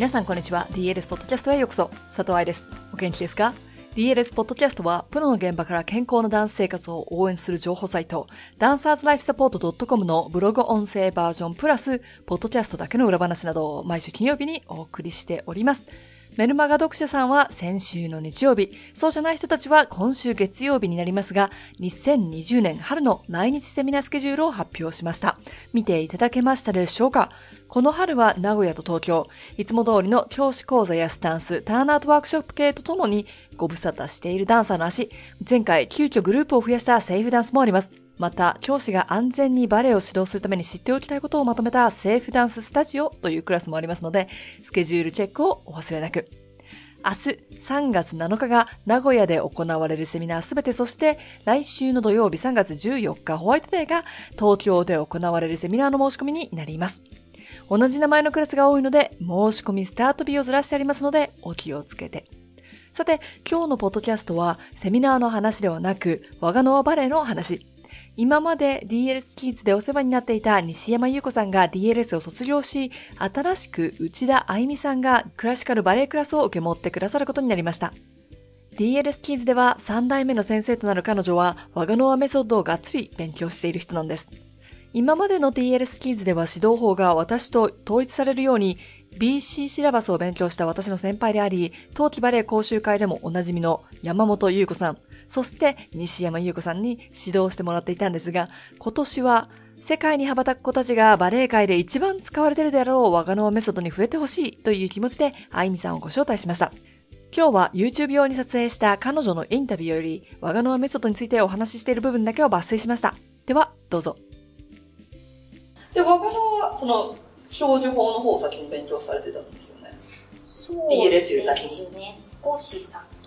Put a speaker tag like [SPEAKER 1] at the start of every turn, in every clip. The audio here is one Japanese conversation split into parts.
[SPEAKER 1] 皆さんこんにちは。DLS ポッドキャストへようこそ。佐藤愛です。お元気ですか？DLS ポッドキャストは、プロの現場から健康なダンス生活を応援する情報サイト、ダンサーズライフサポート .com のブログ音声バージョンプラス、ポッドキャストだけの裏話などを毎週金曜日にお送りしております。メルマガ読者さんは先週の日曜日、そうじゃない人たちは今週月曜日になりますが、2020年春の来日セミナースケジュールを発表しました。見ていただけましたでしょうか？この春は名古屋と東京、いつも通りの教師講座やスタンス、ターンアウトワークショップ系とともにご無沙汰しているダンサーの足、前回急遽グループを増やしたセーフダンスもあります。また、教師が安全にバレエを指導するために知っておきたいことをまとめたセーフダンススタジオというクラスもありますので、スケジュールチェックをお忘れなく。明日3月7日が名古屋で行われるセミナーすべて、そして来週の土曜日3月14日ホワイトデーが東京で行われるセミナーの申し込みになります。同じ名前のクラスが多いので、申し込みスタート日をずらしてありますので、お気をつけて。さて、今日のポッドキャストは、セミナーの話ではなく、我がノアバレーの話。今まで DLS キッズでお世話になっていた西山優子さんが DLS を卒業し、新しく内田愛美さんがクラシカルバレエクラスを受け持ってくださることになりました。DLS キッズでは3代目の先生となる彼女は、我がノアメソッドをがっつり勉強している人なんです。今までの DLS キッズでは指導法が私と統一されるように BC シラバスを勉強した私の先輩であり、冬季バレエ講習会でもおなじみの山本優子さん、そして西山優子さんに指導してもらっていたんですが、今年は世界に羽ばたく子たちがバレエ界で一番使われているであろう我がのメソッドに触れてほしいという気持ちで、あいみさんをご招待しました。今日は YouTube 用に撮影した彼女のインタビューより、我がのメソッドについてお話ししている部分だけを抜粋しました。では、どうぞ。
[SPEAKER 2] で、我がのは、その、標準法の方を先に勉強されてたんですよね。
[SPEAKER 3] そうですね。少し先か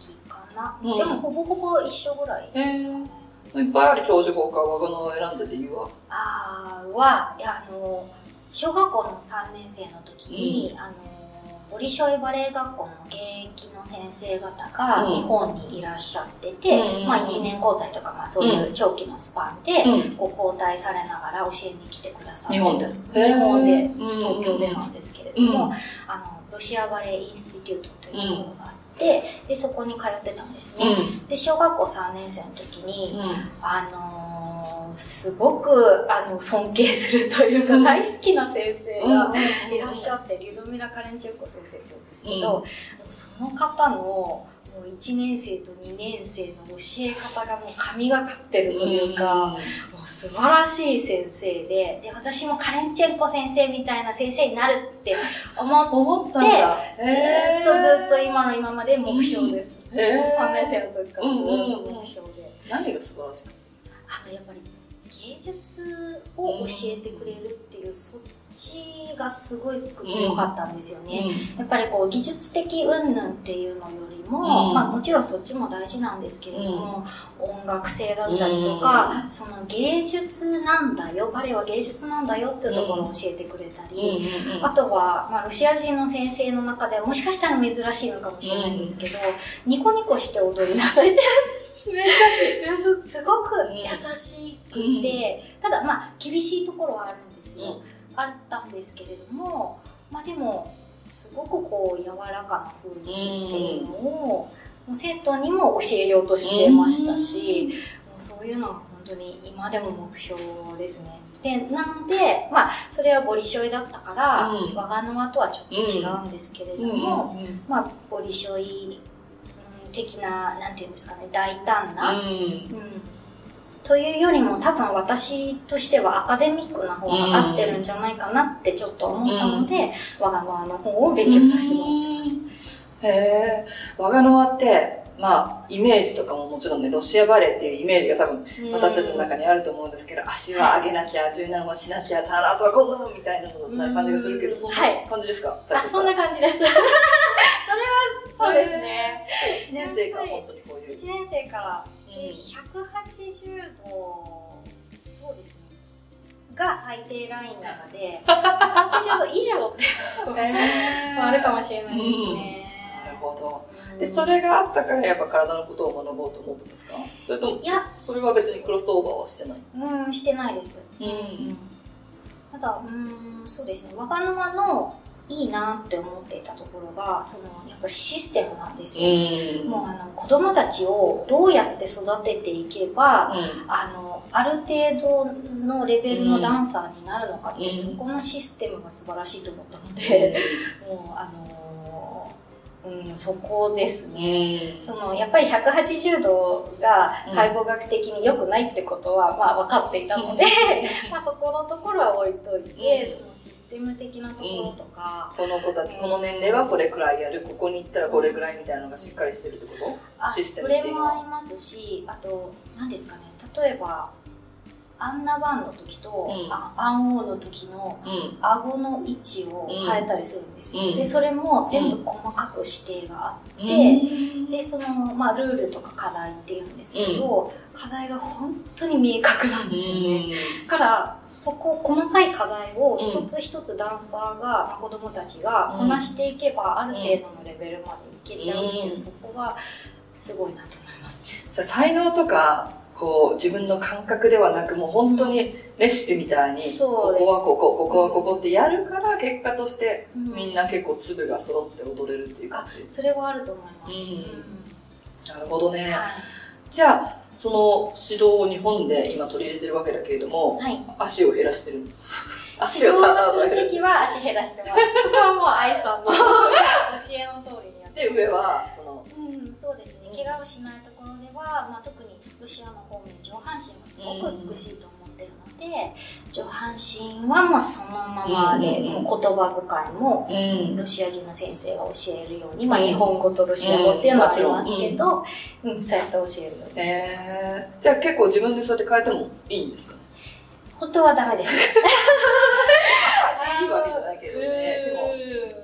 [SPEAKER 3] な。うん、でも、ほぼほぼ一緒ぐらいですかね。
[SPEAKER 2] えー、いっぱいある教授法か選んだ理由は？
[SPEAKER 3] ああ、は、い。や、あの、小学校の3年生の時に、うん、あの、ボリショイバレエ学校の現役の先生方が日本にいらっしゃってて、うん、まあ1年交代とか、まあそういう長期のスパンで、こう交代されながら教えに来てくださって、
[SPEAKER 2] 日本で。
[SPEAKER 3] 日本で、東京でなんですけれども、あの、ロシアバレエインスティテュートというところがあって、で、そこに通ってたんですね。で、小学校3年生の時に、あのすごくあの尊敬するというか、大好きな先生がいらっしゃって、リュドミラ・カレンチェンコ先生って言うんですけど、その方のもう1年生と2年生の教え方がもう神がかってるというか、もう素晴らしい先生で、で、私もカレンチェンコ先生みたいな先生になるって思って、ずっとずっと今の今まで目標です。3年生の時からずっと目標で。
[SPEAKER 2] 何が素晴らしい
[SPEAKER 3] あの、やっぱり芸術を教えてくれるっていう、そっちがすごく強かったんですよね。うん、やっぱりこう技術的云々っていうのよりも、うん、まあもちろんそっちも大事なんですけれども、うん、音楽性だったりとか、その芸術なんだよ、バレエは芸術なんだよっていうところを教えてくれたり、あとは、まあロシア人の先生の中ではもしかしたら珍しいのかもしれないんですけど、ニコニコして踊りなさいって。すごく優しくて、ただまあ厳しいところはあるんですよ。あったんですけれども、まあでも、すごくこう柔らかな雰囲気っていうのを、もう生徒にも教えようとしてましたし、もうそういうのは本当に今でも目標ですね。で、なので、まあ、それはボリショイだったから、うん、我がノアとはちょっと違うんですけれども、まあ、ボリショイ的な、なんていうんですかね、大胆な、うん、うん、というよりも多分私としてはアカデミックな方が合ってるんじゃないかなってちょっと思ったので、我がノアの方を勉強させてもらってます。へ
[SPEAKER 2] え、我がノアって、まあ、イメージとかももちろんね、ロシアバレエっていうイメージが多分私たちの中にあると思うんですけど、足は上げなきゃ、柔軟はしなきゃ、ターナーとはこんなのみたいな感じがするけど、そんな感じですか、
[SPEAKER 3] あ、そんな感じです。それは、そうですね。
[SPEAKER 2] 1年生から本当にこういう。
[SPEAKER 3] 1年生から、180度、そうですね。が最低ラインなので、180度以上ってあるかもしれないですね。
[SPEAKER 2] なるほど。で、それがあったからやっぱ体のことを学ぼうと思ったんですか？それとも、いや、それは別にクロスオーバーはしてない？
[SPEAKER 3] うん、してないです。うん。ただ、うん、そうですね。若沼のいいなって思っていたところが、その、やっぱりシステムなんですよ。
[SPEAKER 2] うん。
[SPEAKER 3] もうあの、子供たちをどうやって育てていけば、あの、ある程度のレベルのダンサーになるのかって、
[SPEAKER 2] うん
[SPEAKER 3] そこのシステムが素晴らしいと思ったので、もうあのーうん、そこですね。その、やっぱり180度が解剖学的に良くないってことは、まあ分かっていたので、まあそこのところは置いといて、
[SPEAKER 2] うん。
[SPEAKER 3] そのシステム的なところとか、
[SPEAKER 2] この子たち、この年齢はこれくらいやる、ここに行ったらこれくらいみたいなのがしっかりしてるってこと？
[SPEAKER 3] あ、
[SPEAKER 2] システ
[SPEAKER 3] それ
[SPEAKER 2] ムっていうのは
[SPEAKER 3] もありますし、あと、何ですかね、例えば、アンナバンの時と、
[SPEAKER 2] うん
[SPEAKER 3] あアンオーの時の
[SPEAKER 2] うん。
[SPEAKER 3] 顎の位置を変えたりするんですよ。
[SPEAKER 2] うん
[SPEAKER 3] で、それも全部細かく指定があって、
[SPEAKER 2] で、
[SPEAKER 3] で、その、まあ、ルールとか課題っていうんですけど、課題が本当に明確なんですよね。だから、そこ、細かい課題を一つ一つダンサーが、まあ子供たちがこなしていけば、ある程度のレベルまでいけちゃうっていう、
[SPEAKER 2] うん
[SPEAKER 3] そこがすごいなと思います。
[SPEAKER 2] じゃあ才能とか、こう、自分の感覚ではなく、もう本当にレシピみたいに、ここはここ、ここはここってやるから、結果として、
[SPEAKER 3] うん
[SPEAKER 2] みんな結構粒が揃って踊れるっていう感じ。
[SPEAKER 3] それはあると思います。
[SPEAKER 2] うんなるほどね。
[SPEAKER 3] は
[SPEAKER 2] じゃあ、その指導を日本で今取り入れてるわけだけれども、
[SPEAKER 3] い。はい。
[SPEAKER 2] 足を減らしてる。足
[SPEAKER 3] 指導
[SPEAKER 2] をただ
[SPEAKER 3] するときは足減らしてます。ここはもう愛さんの 教えの通りにやって
[SPEAKER 2] で、上は、その、
[SPEAKER 3] うん、そうですね。怪我をしないところでは、まあ、特にロシアの方面、上半身がすごく美しいと思ってるので、上半身はもうそのままで、
[SPEAKER 2] うん
[SPEAKER 3] もう言葉遣いも、
[SPEAKER 2] うん。
[SPEAKER 3] ロシア人の先生が教えるように、まあ、日本語とロシア語っていうのはありますけど、うん、そうやって教えるようにしてます。
[SPEAKER 2] えー、じゃあ結構自分でそうやって変えてもいいんですか？
[SPEAKER 3] 本当はダメです。
[SPEAKER 2] いいわけじゃないけどね。でも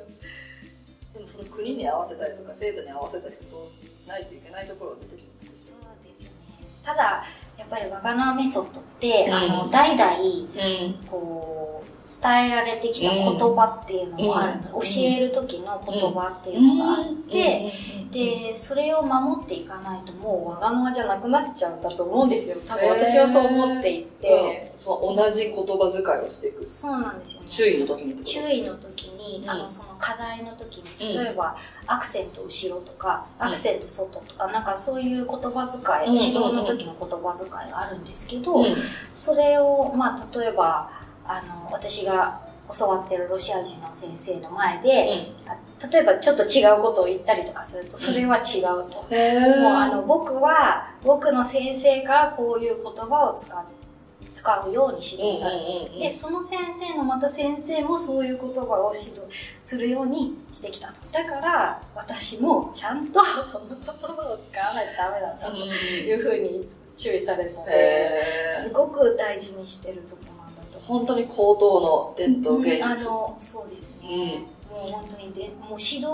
[SPEAKER 2] その国に合わせたりとか、生徒に合わせたりそうしないといけないところが出てきます
[SPEAKER 3] そうですね。ただ、やっぱりワガナーメソッドって、
[SPEAKER 2] うん
[SPEAKER 3] あの、代々、
[SPEAKER 2] うん。
[SPEAKER 3] こう、伝えられてきた言葉っていうのもある教える時の言葉っていうのがあって、で、それを守っていかないともうわがままじゃなくなっちゃうんだと思うんですよ。多分私はそう思っていて。
[SPEAKER 2] うん。そう同じ言葉遣いをしていく。
[SPEAKER 3] そうなんですよね。
[SPEAKER 2] 注意の時に
[SPEAKER 3] 注意の時に、
[SPEAKER 2] うん。
[SPEAKER 3] あの、その課題の時に、
[SPEAKER 2] うん。
[SPEAKER 3] 例えば、アクセント後ろとか、
[SPEAKER 2] うん。
[SPEAKER 3] アクセント外とか、なんかそういう言葉遣い、
[SPEAKER 2] うん。
[SPEAKER 3] 指導の時の言葉遣いがあるんですけど、
[SPEAKER 2] うん。
[SPEAKER 3] それを、まあ、例えば、あの、私が教わってるロシア人の先生の前で、あ例えばちょっと違うことを言ったりとかすると、それは違うと。
[SPEAKER 2] へー。
[SPEAKER 3] もうあの、僕は、僕の先生からこういう言葉を使う使うように指導されて
[SPEAKER 2] うんうんうんうん。
[SPEAKER 3] で、その先生のまた先生もそういう言葉を指導するようにしてきたと。だから、私もちゃんとその言葉を使わないとダメなんだというふうに注意されるので、すごく大事にしてるとこなんだと思
[SPEAKER 2] 本当に高等の伝統芸術。
[SPEAKER 3] うんあの、そうですね。もう本当にで、もう指導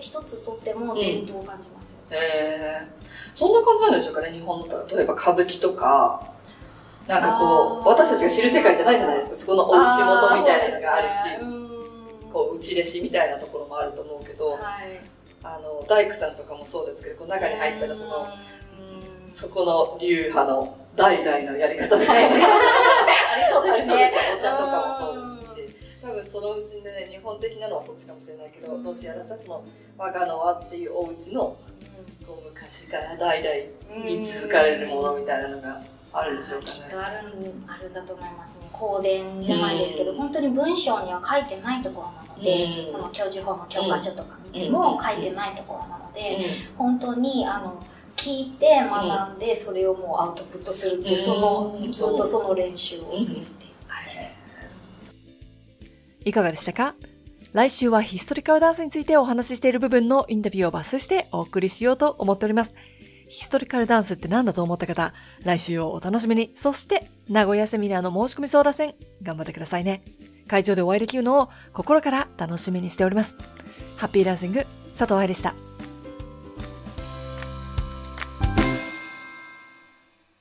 [SPEAKER 3] 一つとっても伝統を感じます。
[SPEAKER 2] へー。そんな感じなんでしょうかね、日本の例えば歌舞伎とか、なんかこう、私たちが知る世界じゃないじゃないですか、そこのお家元みたいなのがあるし、こう、内弟子みたいなところもあると思うけど、
[SPEAKER 3] はい。
[SPEAKER 2] あの、大工さんとかもそうですけど、こう中に入ったらその、
[SPEAKER 3] うん。
[SPEAKER 2] そこの流派の代々のやり方みたいな、
[SPEAKER 3] あ りそうですね。
[SPEAKER 2] お茶とかもそうですし、多分そのうちでね、日本的なのはそっちかもしれないけど、ロシアだったらその、我がの輪っていうお家の、こう昔から代々に続かれるものみたいなのがあるんでしょうか
[SPEAKER 3] きっ
[SPEAKER 2] ね。
[SPEAKER 3] とあるんあるんだと思いますね。公伝じゃないですけど、
[SPEAKER 2] うん。
[SPEAKER 3] 本当に文章には書いてないところなので、
[SPEAKER 2] うん。
[SPEAKER 3] その教授法の教科書とか見ても書いてないところなので、本当にあの聞いて学んで、それをもうアウトプットするっていう、
[SPEAKER 2] うん
[SPEAKER 3] その
[SPEAKER 2] うん
[SPEAKER 3] ずっとその練習をするっていう感じです。
[SPEAKER 1] いかがでしたか？来週はヒストリカルダンスについてお話ししている部分のインタビューを抜粋してお送りしようと思っております。ヒストリカルダンスって何だと思った方、来週をお楽しみに。そして、名古屋セミナーの申し込み相談戦、頑張ってくださいね。会場でお会いできるのを心から楽しみにしております。ハッピーダンシング、佐藤愛でした。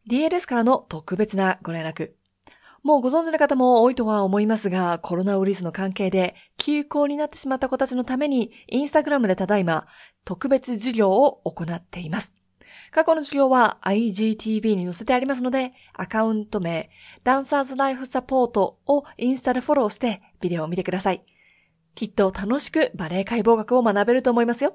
[SPEAKER 1] DLS からの特別なご連絡。もうご存知の方も多いとは思いますが、コロナウイルスの関係で休校になってしまった子たちのために、インスタグラムでただいま特別授業を行っています。過去の授業は IGTV に載せてありますので、アカウント名、ダンサーズライフサポートをインスタでフォローしてビデオを見てください。きっと楽しくバレエ解剖学を学べると思いますよ。